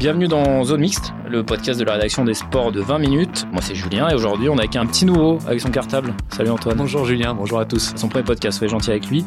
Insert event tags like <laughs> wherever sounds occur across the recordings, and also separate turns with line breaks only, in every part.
Bienvenue dans Zone Mixte, le podcast de la rédaction des sports de 20 minutes. Moi c'est Julien et aujourd'hui on a avec un petit nouveau avec son cartable. Salut Antoine.
Bonjour Julien, bonjour à tous.
Son premier podcast, soyez gentil avec lui.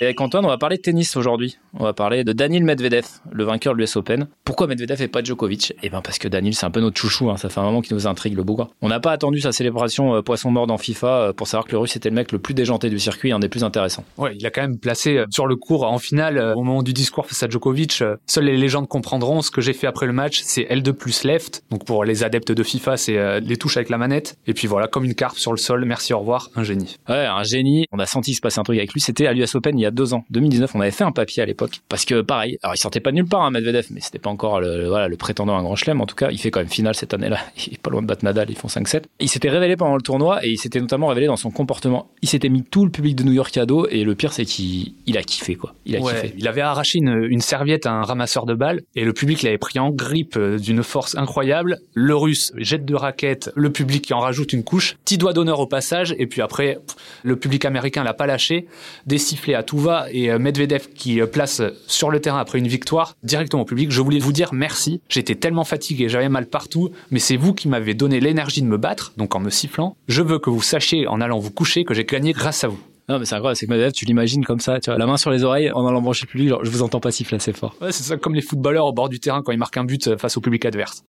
Et avec Antoine, on va parler de tennis aujourd'hui. On va parler de Daniil Medvedev, le vainqueur de l'US Open. Pourquoi Medvedev et pas Djokovic? Eh bien parce que Daniil, c'est un peu notre chouchou. Hein. Ça fait un moment qu'il nous intrigue le beau gars. On n'a pas attendu sa célébration euh, poisson mort dans FIFA euh, pour savoir que le Russe était le mec le plus déjanté du circuit, un des plus intéressants.
Ouais, il a quand même placé euh, sur le cours en finale au moment du discours face à Djokovic. Seules les légendes comprendront ce que j'ai fait après le match. C'est L2 plus left. Donc pour les adeptes de FIFA, c'est les touches avec la manette. Et puis voilà, comme une carpe sur le sol. Merci, au revoir. Un génie.
Ouais, un génie. On a senti se passer un truc avec lui. C'était à l'US Open il y a deux ans, 2019 on avait fait un papier à l'époque parce que pareil, alors il sortait pas de nulle part hein, Medvedev, mais c'était pas encore le, voilà, le prétendant à un grand chelem. En tout cas, il fait quand même finale cette année-là. <laughs> Il est pas loin de battre Nadal, ils font 5-7. Il s'était révélé pendant le tournoi et il s'était notamment révélé dans son comportement. Il s'était mis tout le public de New York à dos et le pire c'est qu'il a kiffé quoi. Il a kiffé.
Il avait arraché une, serviette à un ramasseur de balles et le public l'avait pris en grippe euh, d'une force incroyable. Le russe jette de raquettes, le public qui en rajoute une couche, petit doigt d'honneur au passage et puis après le public américain l'a pas lâché, des sifflets à tout va et euh, Medvedev qui euh, place sur le terrain après une victoire directement au public. Je voulais vous dire merci. J'étais tellement fatigué, j'avais mal partout, mais c'est vous qui m'avez donné l'énergie de me battre, donc en me sifflant. Je veux que vous sachiez en allant vous coucher que j'ai gagné grâce à vous.
Non, mais c'est incroyable, c'est que Medvedev, tu l'imagines comme ça, tu vois, la main sur les oreilles, en allant brancher le public, genre, je vous entends pas siffler assez fort.
Ouais, c'est ça, comme les footballeurs au bord du terrain quand ils marquent un but euh, face au public adverse.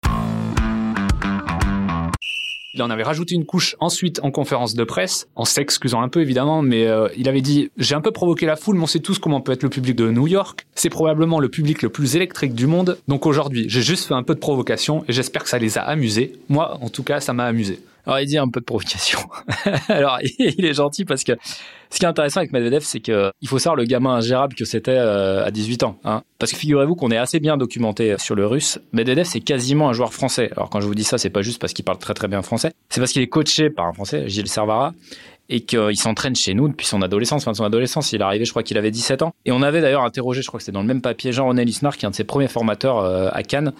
Il en avait rajouté une couche ensuite en conférence de presse, en s'excusant un peu évidemment, mais euh, il avait dit j'ai un peu provoqué la foule, mais on sait tous comment peut être le public de New York. C'est probablement le public le plus électrique du monde. Donc aujourd'hui, j'ai juste fait un peu de provocation et j'espère que ça les a amusés. Moi, en tout cas, ça m'a amusé.
Alors il dit un peu de provocation. <laughs> Alors il est gentil parce que ce qui est intéressant avec Medvedev, c'est que il faut savoir le gamin ingérable que c'était euh, à 18 ans. Hein. Parce que figurez-vous qu'on est assez bien documenté sur le russe. Medvedev, c'est quasiment un joueur français. Alors quand je vous dis ça, c'est pas juste parce qu'il parle très très bien français. C'est parce qu'il est coaché par un français, Gilles Servara et qu'il s'entraîne chez nous depuis son adolescence, enfin son adolescence. Il est arrivé, je crois qu'il avait 17 ans. Et on avait d'ailleurs interrogé, je crois que c'était dans le même papier, Jean-René Lisnard, qui est un de ses premiers formateurs euh, à Cannes,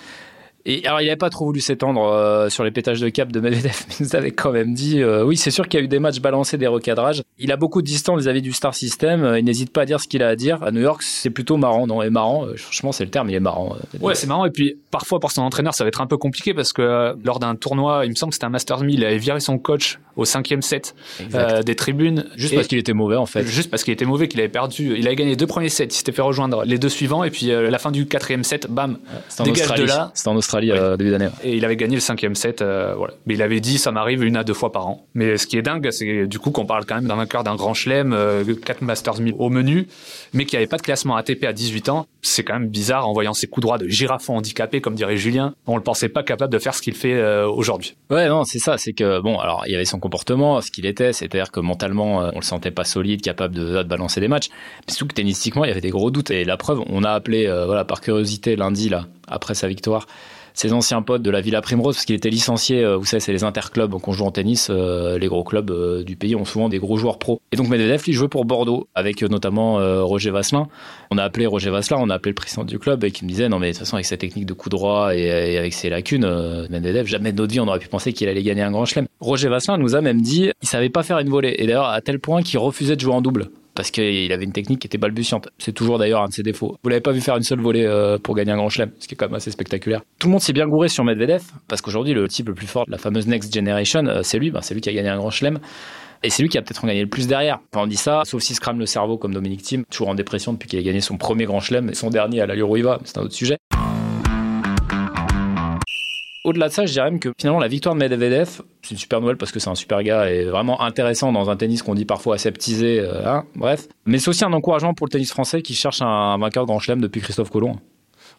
et alors, il n'avait pas trop voulu s'étendre euh, sur les pétages de cap de Medvedev, <laughs> mais il nous avait quand même dit euh, oui, c'est sûr qu'il y a eu des matchs balancés, des recadrages. Il a beaucoup de distance vis-à-vis du star system. Euh, il n'hésite pas à dire ce qu'il a à dire. À New York, c'est plutôt marrant, non? Et marrant, franchement, c'est le terme, il est marrant.
ouais, c'est marrant. Et puis, parfois, pour son entraîneur, ça va être un peu compliqué parce que lors d'un tournoi, il me semble que c'était un Masters 1000, il avait viré son coach au cinquième set des tribunes.
Juste parce qu'il était mauvais, en fait.
Juste parce qu'il était mauvais, qu'il avait perdu. Il avait gagné les deux premiers sets, il s'était fait rejoindre les deux suivants, et puis la fin du quatrième set, bam,
dégage de là. C'était en Australie début d'année
et il avait gagné le cinquième set. Euh, voilà. Mais il avait dit ça m'arrive une à deux fois par an. Mais ce qui est dingue, c'est du coup qu'on parle quand même d'un vainqueur d'un grand chelem, euh, 4 Masters 1000 au menu, mais qui avait pas de classement ATP à 18 ans. C'est quand même bizarre en voyant ses coups droits de girafon handicapé, comme dirait Julien. On le pensait pas capable de faire ce qu'il fait euh, aujourd'hui.
Ouais, non, c'est ça. C'est que bon, alors il y avait son comportement, ce qu'il était, c'est-à-dire que mentalement, euh, on le sentait pas solide, capable de, de balancer des matchs. Mais surtout que tennistiquement, il y avait des gros doutes. Et la preuve, on a appelé, voilà, par curiosité lundi là, après sa victoire ses anciens potes de la Villa Primrose, parce qu'il était licencié, euh, vous savez, c'est les interclubs, donc on joue en tennis, euh, les gros clubs euh, du pays ont souvent des gros joueurs pros. Et donc Medvedev, il jouait pour Bordeaux, avec notamment Roger Vasselin. On a appelé Roger Vasselin, on a appelé le président du club, et qui me disait, non mais de toute façon, avec sa technique de coup droit et, avec ses lacunes, Medvedev, jamais de notre vie, on aurait pu penser qu'il allait gagner un grand chelem. Roger Vasselin nous a même dit, il savait pas faire une volée, et d'ailleurs à tel point qu'il refusait de jouer en double parce qu'il avait une technique qui était balbutiante. C'est toujours d'ailleurs un de ses défauts. Vous l'avez pas vu faire une seule volée euh, pour gagner un grand chelem, ce qui est quand même assez spectaculaire. Tout le monde s'est bien gouré sur Medvedev, parce qu'aujourd'hui, le type le plus fort la fameuse Next Generation, euh, c'est lui, ben, c'est lui qui a gagné un grand chelem. Et c'est lui qui a peut-être en gagné le plus derrière. Enfin, on dit ça, sauf s'il se crame le cerveau comme Dominique Thiem, toujours en dépression depuis qu'il a gagné son premier grand chelem et son dernier à l'allure où c'est un autre sujet au-delà de ça, je dirais même que finalement la victoire de Medvedev, c'est une super nouvelle parce que c'est un super gars et vraiment intéressant dans un tennis qu'on dit parfois aseptisé, euh, hein, bref. Mais c'est aussi un encouragement pour le tennis français qui cherche un vainqueur grand chelem depuis Christophe Colomb.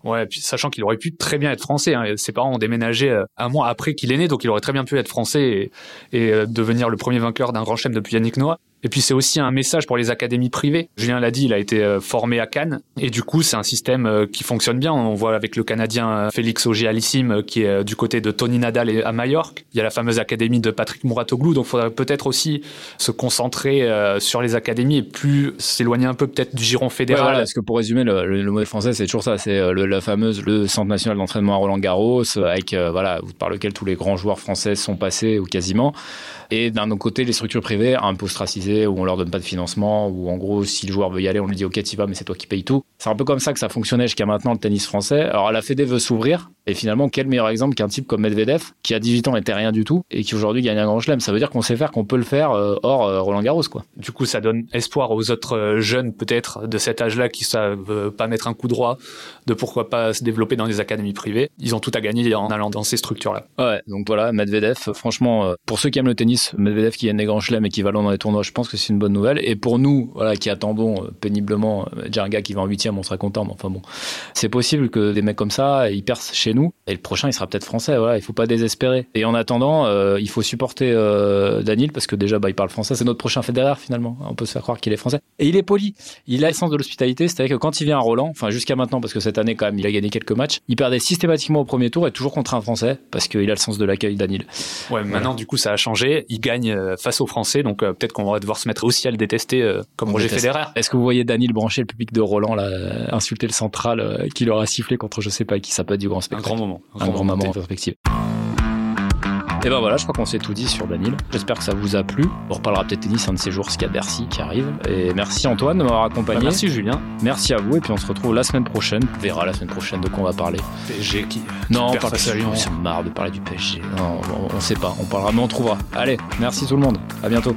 Ouais, sachant qu'il aurait pu très bien être français. Hein. Ses parents ont déménagé euh, un mois après qu'il est né, donc il aurait très bien pu être français et, et euh, devenir le premier vainqueur d'un grand chelem depuis Yannick Noah. Et puis c'est aussi un message pour les académies privées. Julien l'a dit, il a été euh, formé à Cannes et du coup c'est un système euh, qui fonctionne bien. On voit avec le Canadien euh, Félix Auger-Aliassime qui est du côté de Tony Nadal et à Majorque. Il y a la fameuse académie de Patrick Mouratoglou, donc il faudrait peut-être aussi se concentrer sur les académies et plus s'éloigner un peu peut-être du giron fédéral.
parce que pour résumer, le, le, modèle français c'est toujours ça, c'est la fameuse le centre national d'entraînement à Roland Garros avec voilà par lequel tous les grands joueurs français sont passés ou quasiment. Et d'un autre côté, les structures privées un peu ostracisées où on leur donne pas de financement, où en gros, si le joueur veut y aller, on lui dit ok, tu vas, mais c'est toi qui payes tout. C'est un peu comme ça que ça fonctionnait jusqu'à maintenant le tennis français. Alors la Fédé veut s'ouvrir, et finalement, quel meilleur exemple qu'un type comme Medvedev, qui à 18 ans n'était rien du tout, et qui aujourd'hui gagne un grand chelem? Ça veut dire qu'on sait faire, qu'on peut le faire euh, hors euh, Roland Garros, quoi.
Du coup, ça donne espoir aux autres euh, jeunes, peut-être, de cet âge-là, qui savent pas mettre un coup droit, de pourquoi pas se développer dans des académies privées. Ils ont tout à gagner en allant dans ces structures-là.
Ouais, donc voilà, Medvedev, franchement, pour ceux qui aiment le tennis, Medvedev qui gagne des grands chelems et qui va loin dans les tournois, je pense que c'est une bonne nouvelle. Et pour nous, voilà, qui attendons péniblement, déjà un gars qui va en huitième, on sera content, mais enfin bon, c'est possible que des mecs comme ça, ils percent chez nous, et le prochain, il sera peut-être français, voilà, il faut pas désespérer. Et en attendant, euh, il faut supporter euh, Daniel, parce que déjà, bah, il parle français, c'est notre prochain fédéraire finalement, on peut se faire croire qu'il est français. Et il est poli, il a le sens de l'hospitalité, c'est-à-dire que quand il vient à Roland, enfin jusqu'à maintenant, parce que cette année quand même, il a gagné quelques matchs, il perdait systématiquement au premier tour et toujours contre un français, parce qu'il a le sens de l'accueil, Daniel.
Ouais, maintenant du coup ça a changé, il gagne euh, face aux Français, donc peut-être qu'on va devoir se mettre aussi à le détester comme Roger Federer.
Est-ce que vous voyez Daniel brancher le public de Roland là, insulter le central qui leur a sifflé contre je sais pas qui, ça peut être du grand spectacle.
Un grand moment.
Un, grand, moment en perspective. Et ben voilà, je crois qu'on s'est tout dit sur Daniel. J'espère que ça vous a plu. On reparlera peut-être tennis un de ces jours, ce qu'il y a Bercy qui arrive. Et merci Antoine de m'avoir accompagné. Bah,
merci Julien.
Merci à vous. Et puis on se retrouve la semaine prochaine. On verra la semaine prochaine de quoi on va parler.
PSG qui.
Non, on parle On marre de parler du PSG. Non, on, on sait pas. On parlera, mais on trouvera. Allez, merci tout le monde. À bientôt.